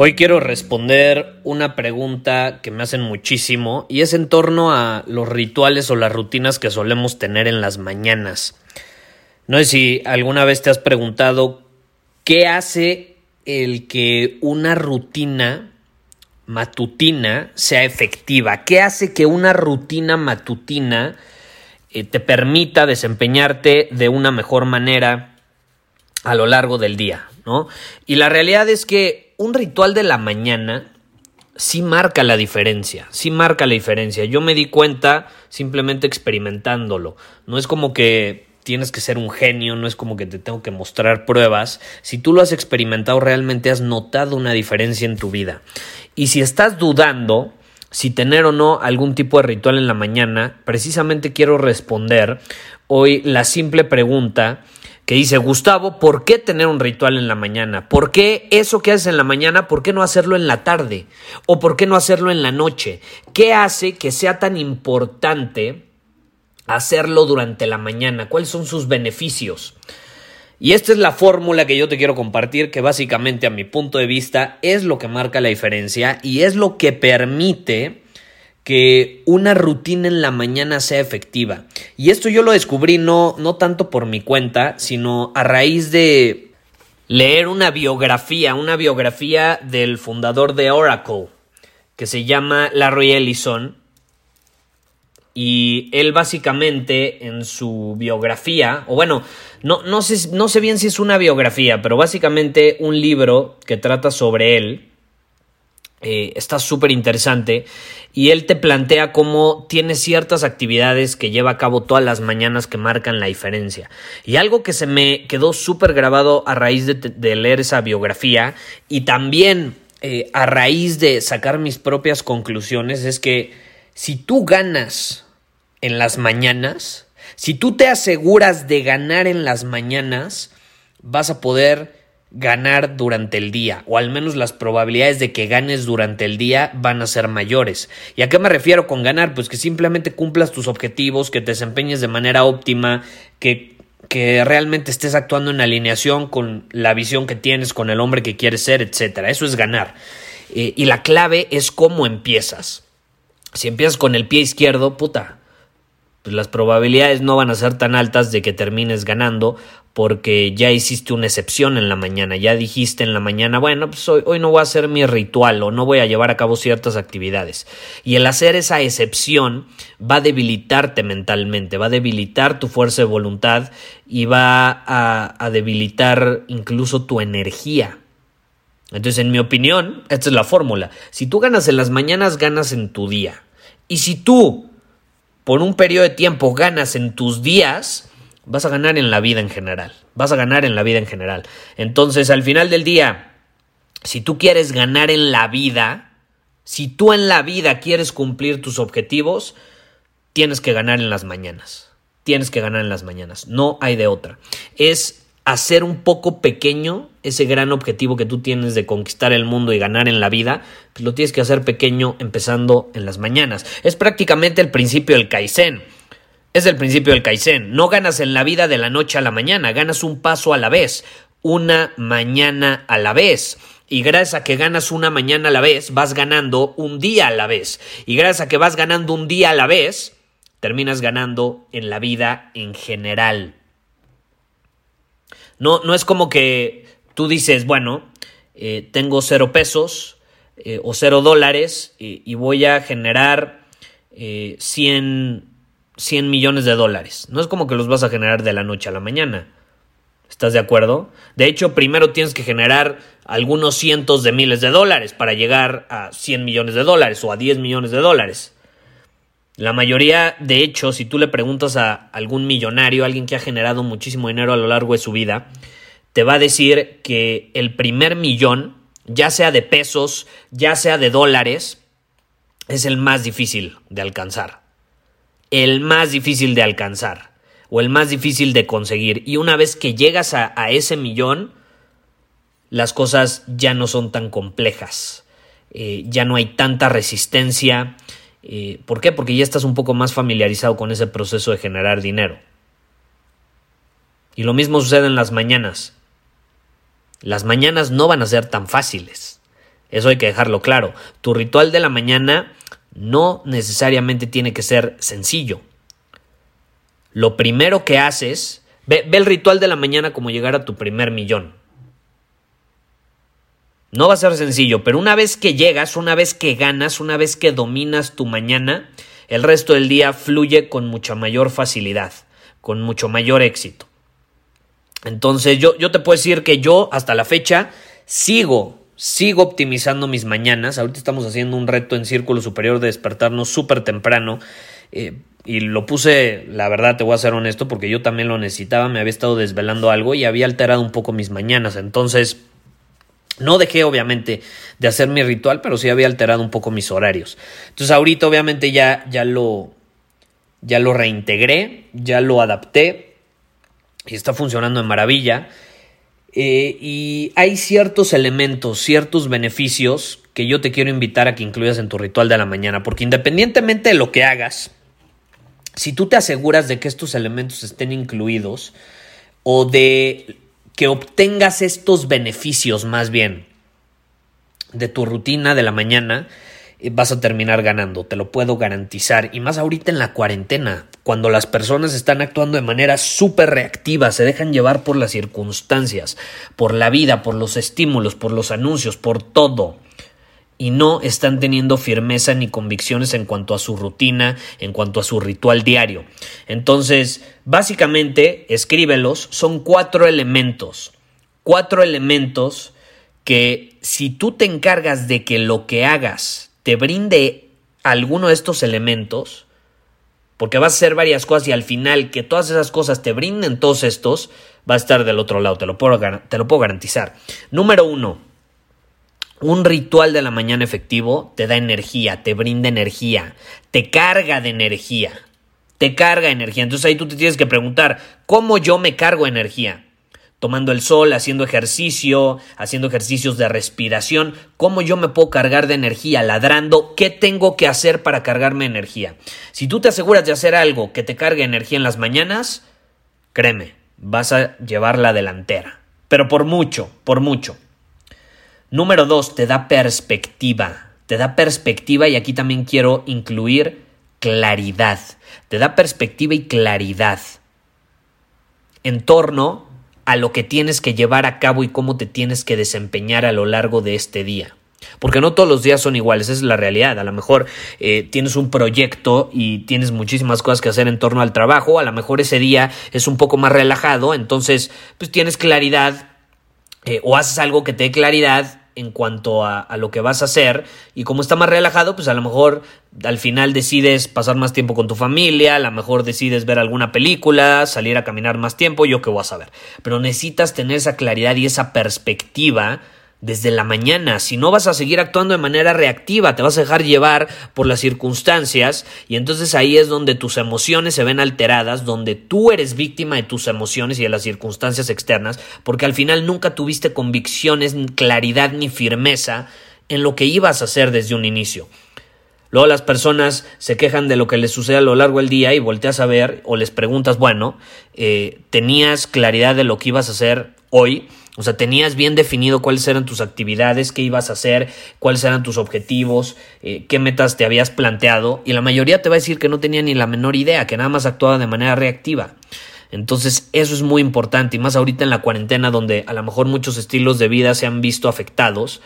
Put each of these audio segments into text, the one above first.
Hoy quiero responder una pregunta que me hacen muchísimo y es en torno a los rituales o las rutinas que solemos tener en las mañanas. No sé si alguna vez te has preguntado qué hace el que una rutina matutina sea efectiva. ¿Qué hace que una rutina matutina eh, te permita desempeñarte de una mejor manera a lo largo del día? ¿no? Y la realidad es que un ritual de la mañana sí marca la diferencia, sí marca la diferencia. Yo me di cuenta simplemente experimentándolo. No es como que tienes que ser un genio, no es como que te tengo que mostrar pruebas. Si tú lo has experimentado, realmente has notado una diferencia en tu vida. Y si estás dudando si tener o no algún tipo de ritual en la mañana, precisamente quiero responder hoy la simple pregunta que dice, Gustavo, ¿por qué tener un ritual en la mañana? ¿Por qué eso que haces en la mañana, por qué no hacerlo en la tarde? ¿O por qué no hacerlo en la noche? ¿Qué hace que sea tan importante hacerlo durante la mañana? ¿Cuáles son sus beneficios? Y esta es la fórmula que yo te quiero compartir, que básicamente a mi punto de vista es lo que marca la diferencia y es lo que permite que una rutina en la mañana sea efectiva. Y esto yo lo descubrí no, no tanto por mi cuenta, sino a raíz de leer una biografía, una biografía del fundador de Oracle, que se llama Larry Ellison. Y él básicamente en su biografía, o bueno, no, no, sé, no sé bien si es una biografía, pero básicamente un libro que trata sobre él, eh, está súper interesante y él te plantea cómo tiene ciertas actividades que lleva a cabo todas las mañanas que marcan la diferencia. Y algo que se me quedó súper grabado a raíz de, leer esa biografía y también eh, a raíz de sacar mis propias conclusiones es que si tú ganas en las mañanas, si tú te aseguras de ganar en las mañanas, vas a poder ganar durante el día, o al menos las probabilidades de que ganes durante el día van a ser mayores. ¿Y a qué me refiero con ganar? Pues que simplemente cumplas tus objetivos, que te desempeñes de manera óptima, que, que realmente estés actuando en alineación con la visión que tienes, con el hombre que quieres ser, etcétera. Eso es ganar. Eh, y la clave es cómo empiezas. Si empiezas con el pie izquierdo, puta, pues las probabilidades no van a ser tan altas de que termines ganando porque ya hiciste una excepción en la mañana, ya dijiste en la mañana, bueno, pues hoy, no voy a hacer mi ritual o no voy a llevar a cabo ciertas actividades. Y el hacer esa excepción va a debilitarte mentalmente, va a debilitar tu fuerza de voluntad y va a, a debilitar incluso tu energía. Entonces, en mi opinión, esta es la fórmula. Si tú ganas en las mañanas, ganas en tu día. Y si tú, por un periodo de tiempo, ganas en tus días, vas a ganar en la vida en general. Vas a ganar en la vida en general. Entonces, al final del día, si tú quieres ganar en la vida, si tú en la vida quieres cumplir tus objetivos, tienes que ganar en las mañanas. Tienes que ganar en las mañanas. No hay de otra. Es hacer un poco pequeño ese gran objetivo que tú tienes de conquistar el mundo y ganar en la vida, pues lo tienes que hacer pequeño empezando en las mañanas. Es prácticamente el principio del Kaizen. Es el principio del Kaizen. No ganas en la vida de la noche a la mañana, ganas un paso a la vez, una mañana a la vez. Y gracias a que ganas una mañana a la vez, vas ganando un día a la vez. Y gracias a que vas ganando un día a la vez, terminas ganando en la vida en general. No, no es como que tú dices, bueno, eh, tengo cero pesos, eh, o 0 dólares y, voy a generar 100, 100 millones de dólares. No es como que los vas a generar de la noche a la mañana. ¿Estás de acuerdo? De hecho, primero tienes que generar algunos cientos de miles de dólares para llegar a 100 millones de dólares o a 10 millones de dólares. La mayoría, de hecho, si tú le preguntas a algún millonario, alguien que ha generado muchísimo dinero a lo largo de su vida, te va a decir que el primer millón, ya sea de pesos, ya sea de dólares, es el más difícil de alcanzar. El más difícil de alcanzar o el más difícil de conseguir. Y una vez que llegas a, ese millón, las cosas ya no son tan complejas. Eh, ya no hay tanta resistencia, eh, ¿Por qué? Porque ya estás un poco más familiarizado con ese proceso de generar dinero. Y lo mismo sucede en las mañanas. Las mañanas no van a ser tan fáciles. Eso hay que dejarlo claro. Tu ritual de la mañana no necesariamente tiene que ser sencillo. Lo primero que haces, ve, el ritual de la mañana como llegar a tu primer millón. No va a ser sencillo, pero una vez que llegas, una vez que ganas, una vez que dominas tu mañana, el resto del día fluye con mucha mayor facilidad, con mucho mayor éxito. Entonces yo, yo te puedo decir que yo hasta la fecha sigo, sigo optimizando mis mañanas. Ahorita estamos haciendo un reto en círculo superior de despertarnos súper temprano. Eh, y lo puse, la verdad te voy a ser honesto, porque yo también lo necesitaba, me había estado desvelando algo y había alterado un poco mis mañanas. Entonces no dejé obviamente de hacer mi ritual, pero sí había alterado un poco mis horarios. Entonces ahorita obviamente ya, ya lo ya lo reintegré, ya lo adapté y está funcionando de maravilla. Eh, y hay ciertos elementos, ciertos beneficios que yo te quiero invitar a que incluyas en tu ritual de la mañana, porque independientemente de lo que hagas, si tú te aseguras de que estos elementos estén incluidos o de que obtengas estos beneficios más bien de tu rutina de la mañana, eh, vas a terminar ganando, te lo puedo garantizar. Y más ahorita en la cuarentena, cuando las personas están actuando de manera súper reactiva, se dejan llevar por las circunstancias, por la vida, por los estímulos, por los anuncios, por todo y no están teniendo firmeza ni convicciones en cuanto a su rutina, en cuanto a su ritual diario. Entonces, básicamente, escríbelos, son cuatro elementos, cuatro elementos que si tú te encargas de que lo que hagas te brinde alguno de estos elementos, porque vas a hacer varias cosas y al final que todas esas cosas te brinden todos estos, va a estar del otro lado, te lo puedo, te lo puedo garantizar. Número uno, un ritual de la mañana efectivo te da energía, te brinda energía, te carga de energía, te carga energía. Entonces ahí tú te tienes que preguntar, ¿cómo yo me cargo energía? Tomando el sol, haciendo ejercicio, haciendo ejercicios de respiración, ¿cómo yo me puedo cargar de energía? Ladrando, ¿qué tengo que hacer para cargarme energía? Si tú te aseguras de hacer algo que te cargue energía en las mañanas, créeme, vas a llevar la delantera. Pero por mucho, por mucho. Número dos, te da perspectiva. Te da perspectiva y aquí también quiero incluir claridad. Te da perspectiva y claridad en torno a lo que tienes que llevar a cabo y cómo te tienes que desempeñar a lo largo de este día. Porque no todos los días son iguales, esa es la realidad. A lo mejor eh, tienes un proyecto y tienes muchísimas cosas que hacer en torno al trabajo, a lo mejor ese día es un poco más relajado, entonces pues tienes claridad eh, o haces algo que te dé claridad en cuanto a, lo que vas a hacer y como está más relajado, pues a lo mejor al final decides pasar más tiempo con tu familia, a lo mejor decides ver alguna película, salir a caminar más tiempo, yo qué voy a saber. Pero necesitas tener esa claridad y esa perspectiva desde la mañana. Si no vas a seguir actuando de manera reactiva, te vas a dejar llevar por las circunstancias y entonces ahí es donde tus emociones se ven alteradas, donde tú eres víctima de tus emociones y de las circunstancias externas, porque al final nunca tuviste convicciones, claridad ni firmeza en lo que ibas a hacer desde un inicio. Luego las personas se quejan de lo que les sucede a lo largo del día y volteas a ver o les preguntas, bueno, eh, ¿tenías claridad de lo que ibas a hacer hoy? O sea, tenías bien definido cuáles eran tus actividades, qué ibas a hacer, cuáles eran tus objetivos, eh, qué metas te habías planteado. Y la mayoría te va a decir que no tenía ni la menor idea, que nada más actuaba de manera reactiva. Entonces, eso es muy importante, y más ahorita en la cuarentena, donde a lo mejor muchos estilos de vida se han visto afectados.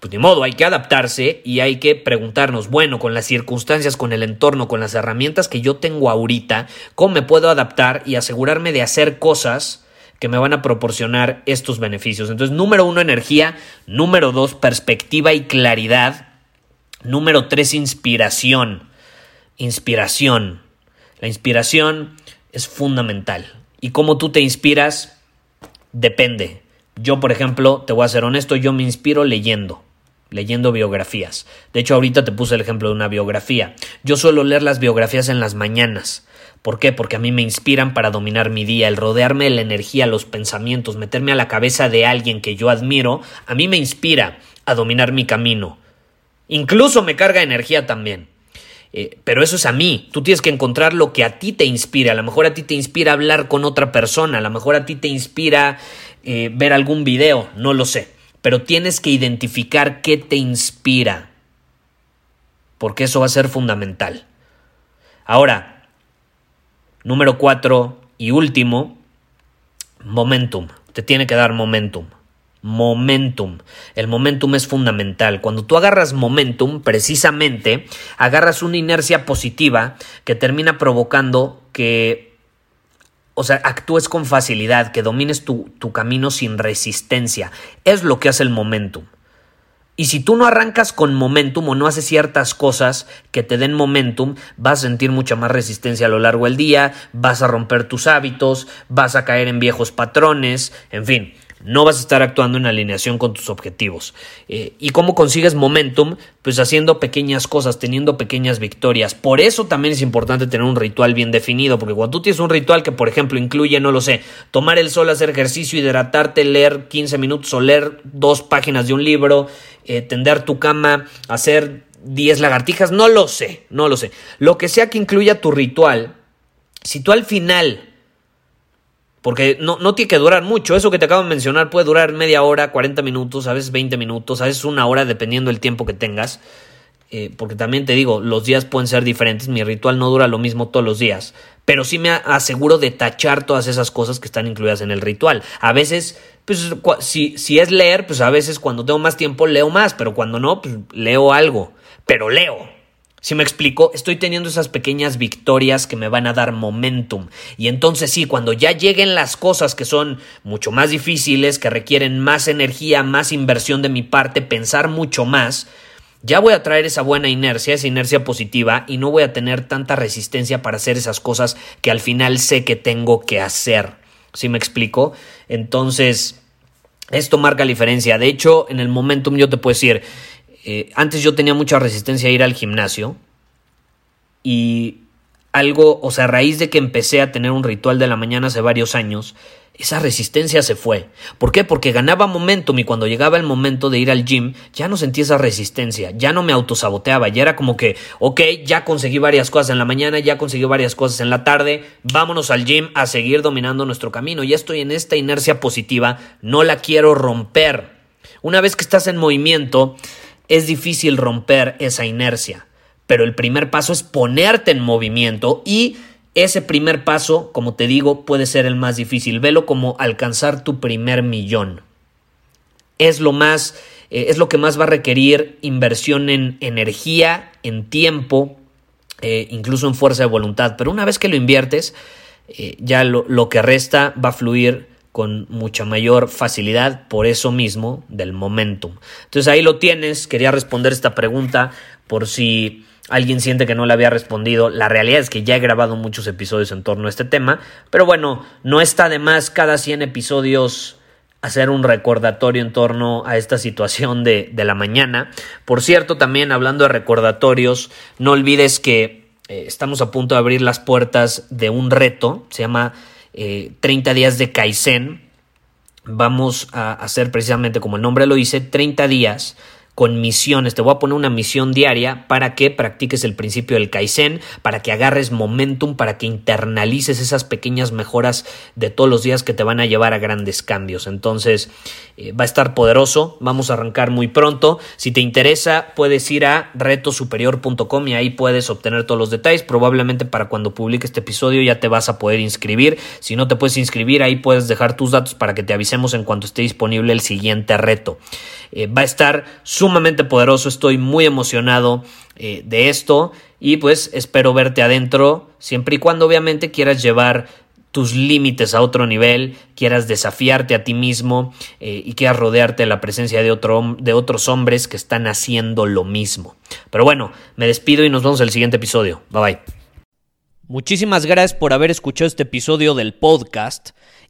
pues ni modo, hay que adaptarse y hay que preguntarnos, bueno, con las circunstancias, con el entorno, con las herramientas que yo tengo ahorita, ¿cómo me puedo adaptar y asegurarme de hacer cosas que me van a proporcionar estos beneficios? Entonces, número uno, energía, número dos, perspectiva y claridad, número tres, inspiración. Inspiración. La inspiración es fundamental. Y cómo tú te inspiras depende. Yo, por ejemplo, te voy a ser honesto, yo me inspiro leyendo leyendo biografías. De hecho, ahorita te puse el ejemplo de una biografía. Yo suelo leer las biografías en las mañanas. ¿Por qué? Porque a mí me inspiran para dominar mi día, el rodearme de la energía, los pensamientos, meterme a la cabeza de alguien que yo admiro, a mí me inspira a dominar mi camino. Incluso me carga energía también. Eh, pero eso es a mí. Tú tienes que encontrar lo que a ti te inspira. A lo mejor a ti te inspira hablar con otra persona. A lo mejor a ti te inspira eh, ver algún video. No lo sé pero tienes que identificar qué te inspira, porque eso va a ser fundamental. Ahora, número cuatro y último, momentum. Te tiene que dar momentum. Momentum. El momentum es fundamental. Cuando tú agarras momentum, precisamente, agarras una inercia positiva que termina provocando que o sea, actúes con facilidad, que domines tu, tu, camino sin resistencia. Es lo que hace el momentum. Y si tú no arrancas con momentum o no haces ciertas cosas que te den momentum, vas a sentir mucha más resistencia a lo largo del día, vas a romper tus hábitos, vas a caer en viejos patrones, en fin no vas a estar actuando en alineación con tus objetivos. Eh, ¿Y cómo consigues momentum? Pues haciendo pequeñas cosas, teniendo pequeñas victorias. Por eso también es importante tener un ritual bien definido, porque cuando tú tienes un ritual que, por ejemplo, incluye, no lo sé, tomar el sol, hacer ejercicio, hidratarte, leer 15 minutos o leer dos páginas de un libro, eh, tender tu cama, hacer 10 lagartijas, no lo sé, no lo sé. Lo que sea que incluya tu ritual, si tú al final porque no, no tiene que durar mucho. Eso que te acabo de mencionar puede durar media hora, 40 minutos, a veces 20 minutos, a veces una hora, dependiendo del tiempo que tengas. Eh, porque también te digo, los días pueden ser diferentes. Mi ritual no dura lo mismo todos los días. Pero sí me aseguro de tachar todas esas cosas que están incluidas en el ritual. A veces, pues si, si es leer, pues a veces cuando tengo más tiempo leo más, pero cuando no, pues leo algo. Pero leo. Si me explico, estoy teniendo esas pequeñas victorias que me van a dar momentum. Y entonces sí, cuando ya lleguen las cosas que son mucho más difíciles, que requieren más energía, más inversión de mi parte, pensar mucho más, ya voy a traer esa buena inercia, esa inercia positiva, y no voy a tener tanta resistencia para hacer esas cosas que al final sé que tengo que hacer. ¿Sí me explico? Entonces, esto marca la diferencia. De hecho, en el momentum yo te puedo decir, eh, antes yo tenía mucha resistencia a ir al gimnasio y algo, o sea, a raíz de que empecé a tener un ritual de la mañana hace varios años, esa resistencia se fue. ¿Por qué? Porque ganaba momentum y cuando llegaba el momento de ir al gym ya no sentía esa resistencia, ya no me autosaboteaba, ya era como que, ok, ya conseguí varias cosas en la mañana, ya conseguí varias cosas en la tarde, vámonos al gym a seguir dominando nuestro camino, ya estoy en esta inercia positiva, no la quiero romper. Una vez que estás en movimiento, es difícil romper esa inercia, pero el primer paso es ponerte en movimiento y ese primer paso, como te digo, puede ser el más difícil. Velo como alcanzar tu primer millón. Es lo más, eh, es lo que más va a requerir inversión en energía, en tiempo, eh, incluso en fuerza de voluntad. Pero una vez que lo inviertes, eh, ya lo, lo que resta va a fluir con mucha mayor facilidad por eso mismo del momentum. Entonces ahí lo tienes, quería responder esta pregunta por si alguien siente que no le había respondido. La realidad es que ya he grabado muchos episodios en torno a este tema, pero bueno, no está de más cada 100 episodios hacer un recordatorio en torno a esta situación de, de la mañana. Por cierto, también hablando de recordatorios, no olvides que eh, estamos a punto de abrir las puertas de un reto, se llama 30 eh, días de Kaizen. Vamos a hacer precisamente como el nombre lo dice, 30 días con misiones. Te voy a poner una misión diaria para que practiques el principio del Kaizen, para que agarres momentum, para que internalices esas pequeñas mejoras de todos los días que te van a llevar a grandes cambios. Entonces, eh, va a estar poderoso. Vamos a arrancar muy pronto. Si te interesa, puedes ir a retosuperior.com y ahí puedes obtener todos los detalles. Probablemente para cuando publique este episodio ya te vas a poder inscribir. Si no te puedes inscribir, ahí puedes dejar tus datos para que te avisemos en cuanto esté disponible el siguiente reto. Eh, va a estar sumamente poderoso, estoy muy emocionado eh, de esto y pues espero verte adentro, siempre y cuando obviamente quieras llevar tus límites a otro nivel, quieras desafiarte a ti mismo eh, y quieras rodearte de la presencia de, otro, de otros hombres que están haciendo lo mismo. Pero bueno, me despido y nos vemos en el siguiente episodio. Bye bye. Muchísimas gracias por haber escuchado este episodio del podcast.